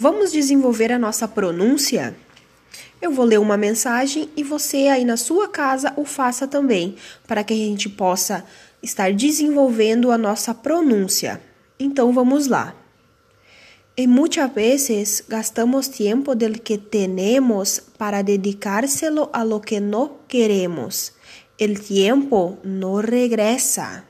Vamos desenvolver a nossa pronúncia? Eu vou ler uma mensagem e você aí na sua casa o faça também, para que a gente possa estar desenvolvendo a nossa pronúncia. Então vamos lá. E muitas vezes gastamos tempo del que tenemos para dedicárselo a lo que no queremos. El tiempo no regresa.